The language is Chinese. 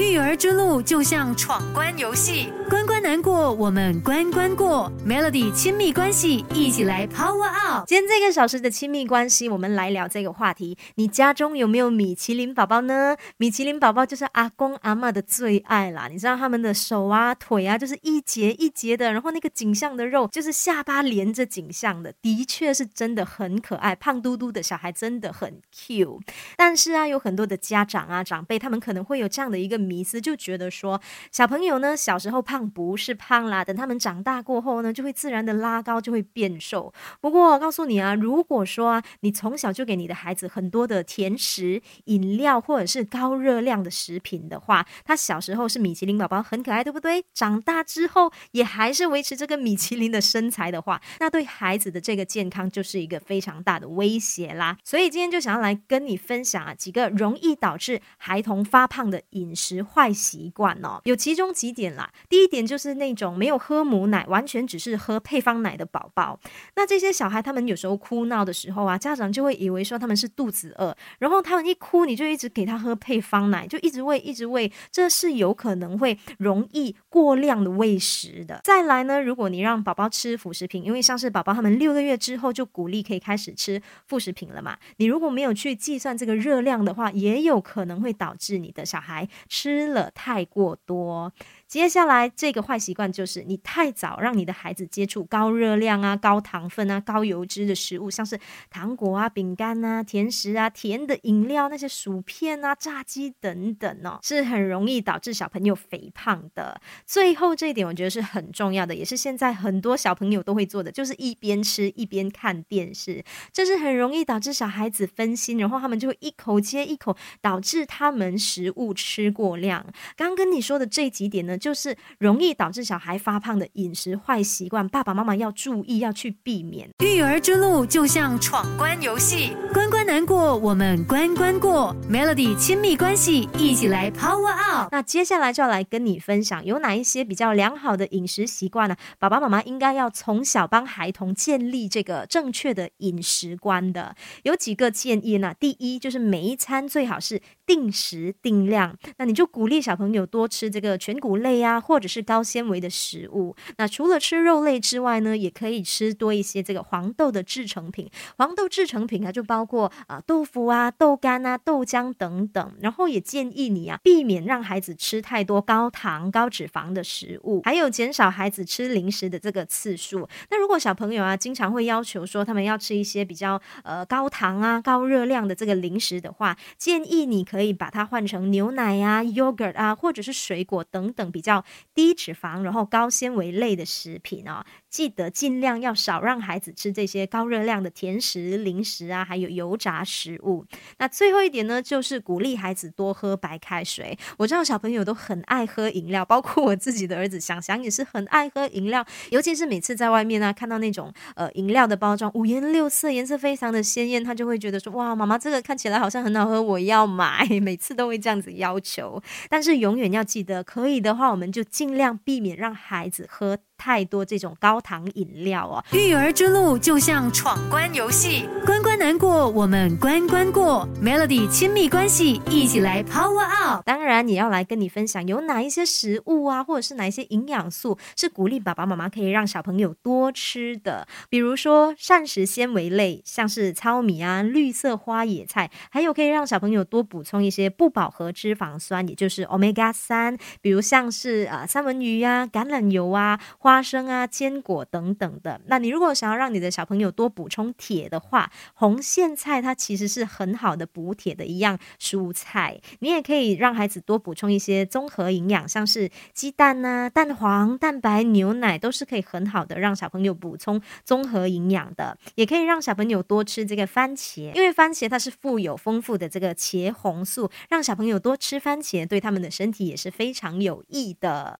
育儿之路就像闯关游戏，关关难过，我们关关过。Melody 亲密关系，一起来 Power Up。今天这个小时的亲密关系，我们来聊这个话题。你家中有没有米其林宝宝呢？米其林宝宝就是阿公阿妈的最爱啦。你知道他们的手啊、腿啊，就是一节一节的，然后那个颈项的肉就是下巴连着颈项的，的确是真的很可爱，胖嘟嘟的小孩真的很 cute。但是啊，有很多的家长啊、长辈，他们可能会有这样的一个。迷思就觉得说，小朋友呢小时候胖不是胖啦，等他们长大过后呢，就会自然的拉高，就会变瘦。不过告诉你啊，如果说啊，你从小就给你的孩子很多的甜食、饮料或者是高热量的食品的话，他小时候是米其林宝宝，很可爱，对不对？长大之后也还是维持这个米其林的身材的话，那对孩子的这个健康就是一个非常大的威胁啦。所以今天就想要来跟你分享啊，几个容易导致孩童发胖的饮食。坏习惯哦，有其中几点啦。第一一点就是那种没有喝母奶，完全只是喝配方奶的宝宝。那这些小孩他们有时候哭闹的时候啊，家长就会以为说他们是肚子饿，然后他们一哭你就一直给他喝配方奶，就一直喂一直喂，这是有可能会容易过量的喂食的。再来呢，如果你让宝宝吃辅食品，因为像是宝宝他们六个月之后就鼓励可以开始吃副食品了嘛，你如果没有去计算这个热量的话，也有可能会导致你的小孩。吃了太过多。接下来这个坏习惯就是你太早让你的孩子接触高热量啊、高糖分啊、高油脂的食物，像是糖果啊、饼干啊、甜食啊、甜的饮料、那些薯片啊、炸鸡等等哦，是很容易导致小朋友肥胖的。最后这一点我觉得是很重要的，也是现在很多小朋友都会做的，就是一边吃一边看电视，这是很容易导致小孩子分心，然后他们就会一口接一口，导致他们食物吃过量。刚刚跟你说的这几点呢？就是容易导致小孩发胖的饮食坏习惯，爸爸妈妈要注意，要去避免。育儿之路就像闯关游戏，关关难过，我们关关过。Melody 亲密关系，一起来 Power Up。那接下来就要来跟你分享，有哪一些比较良好的饮食习惯呢？爸爸妈妈应该要从小帮孩童建立这个正确的饮食观的。有几个建议呢？第一，就是每一餐最好是定时定量。那你就鼓励小朋友多吃这个全谷类。啊，或者是是高纤维的食物。那除了吃肉类之外呢，也可以吃多一些这个黄豆的制成品。黄豆制成品啊，就包括啊豆腐啊、豆干啊、豆浆等等。然后也建议你啊，避免让孩子吃太多高糖、高脂肪的食物，还有减少孩子吃零食的这个次数。那如果小朋友啊，经常会要求说他们要吃一些比较呃高糖啊、高热量的这个零食的话，建议你可以把它换成牛奶啊、yogurt 啊，或者是水果等等比。较低低脂肪，然后高纤维类的食品哦。记得尽量要少让孩子吃这些高热量的甜食、零食啊，还有油炸食物。那最后一点呢，就是鼓励孩子多喝白开水。我知道小朋友都很爱喝饮料，包括我自己的儿子想想也是很爱喝饮料，尤其是每次在外面啊看到那种呃饮料的包装五颜六色，颜色非常的鲜艳，他就会觉得说哇，妈妈这个看起来好像很好喝，我要买。每次都会这样子要求，但是永远要记得，可以的话，我们就尽尽量避免让孩子喝。太多这种高糖饮料哦，育儿之路就像闯关游戏，关关难过，我们关关过。Melody 亲密关系，一起来 Power Up。当然，也要来跟你分享有哪一些食物啊，或者是哪一些营养素是鼓励爸爸妈妈可以让小朋友多吃的。比如说膳食纤维类，像是糙米啊、绿色花野菜，还有可以让小朋友多补充一些不饱和脂肪酸，也就是 Omega 三，比如像是啊三文鱼啊、橄榄油啊。花花生啊、坚果等等的。那你如果想要让你的小朋友多补充铁的话，红苋菜它其实是很好的补铁的一样蔬菜。你也可以让孩子多补充一些综合营养，像是鸡蛋呐、蛋黄、蛋白、牛奶，都是可以很好的让小朋友补充综合营养的。也可以让小朋友多吃这个番茄，因为番茄它是富有丰富的这个茄红素，让小朋友多吃番茄对他们的身体也是非常有益的。